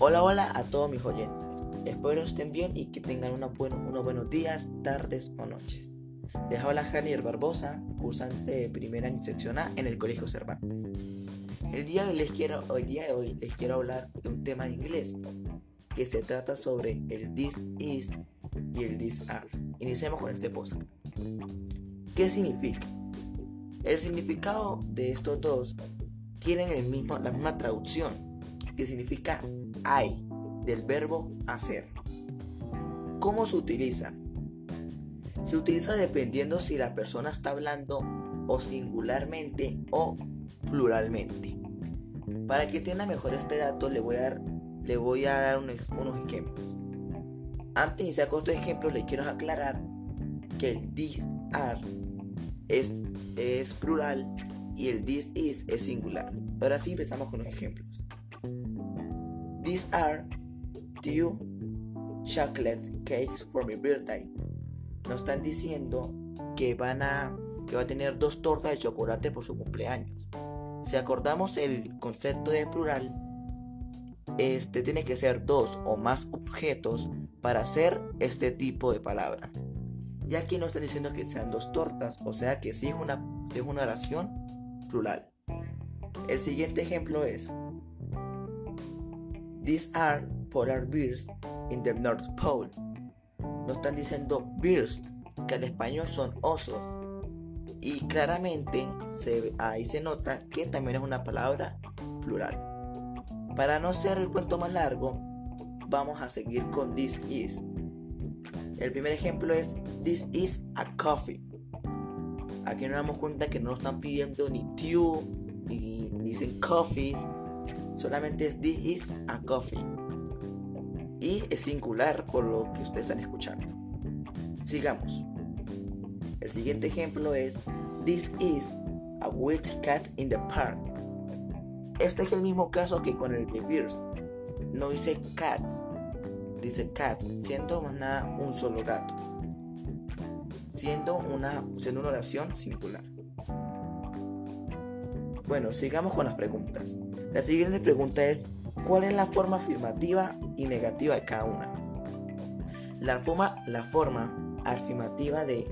Hola, hola a todos mis oyentes. Espero estén bien y que tengan unos buenos días, tardes o noches. Les habla Javier Barbosa, cursante de primera en sección A en el Colegio Cervantes. El día, de hoy les quiero, hoy día de hoy les quiero hablar de un tema de inglés que se trata sobre el this is y el this are. Iniciemos con este post. ¿Qué significa? El significado de estos dos tienen el mismo, la misma traducción que significa hay, del verbo hacer. ¿Cómo se utiliza? Se utiliza dependiendo si la persona está hablando o singularmente o pluralmente. Para que entienda mejor este dato le voy a dar, le voy a dar unos, ejemplos. Antes de iniciar con estos ejemplos le quiero aclarar que el this are es, es plural y el this is es singular. Ahora sí empezamos con los ejemplos. These are two chocolate cakes for my birthday. Nos están diciendo que van a que va a tener dos tortas de chocolate por su cumpleaños. Si acordamos el concepto de plural, este tiene que ser dos o más objetos para hacer este tipo de palabra. Y aquí nos están diciendo que sean dos tortas, o sea que sí es una, sí es una oración plural. El siguiente ejemplo es These are polar bears in the North Pole. Nos están diciendo bears, que en español son osos. Y claramente ahí se nota que también es una palabra plural. Para no ser el cuento más largo, vamos a seguir con this is. El primer ejemplo es This is a coffee. Aquí nos damos cuenta que no nos están pidiendo ni tea, ni dicen coffees, solamente es This is a coffee. Y es singular por lo que ustedes están escuchando. Sigamos. El siguiente ejemplo es This is a wet cat in the park. Este es el mismo caso que con el de Bears. No dice cats, dice cat, siendo más nada un solo gato. Siendo una, siendo una oración singular. Bueno, sigamos con las preguntas. La siguiente pregunta es, ¿cuál es la forma afirmativa y negativa de cada una? La forma, la forma afirmativa de,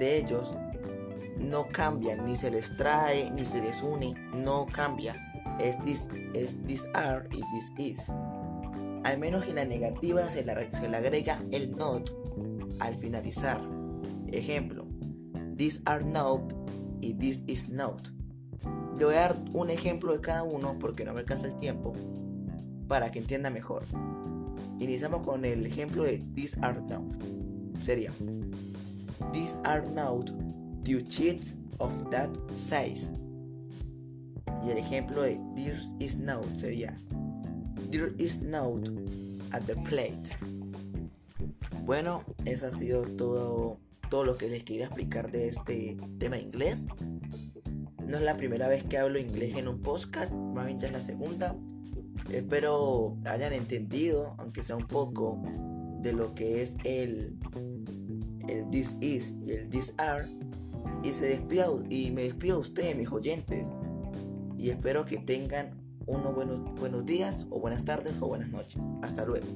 de ellos no cambia, ni se les trae, ni se les une, no cambia. Es this, es this are y this is. Al menos en la negativa se le, se le agrega el not al finalizar. Ejemplo, these are not y this is not. Le voy a dar un ejemplo de cada uno porque no me alcanza el tiempo para que entienda mejor. Iniciamos con el ejemplo de These are not. Sería These are not two sheets of that size. Y el ejemplo de There is not sería There is not at the plate. Bueno, eso ha sido todo, todo lo que les quería explicar de este tema inglés. No es la primera vez que hablo inglés en un podcast, más bien ya es la segunda. Espero hayan entendido, aunque sea un poco, de lo que es el, el this is y el this are. Y, se despida, y me despido a ustedes, mis oyentes. Y espero que tengan unos buenos, buenos días, o buenas tardes, o buenas noches. Hasta luego.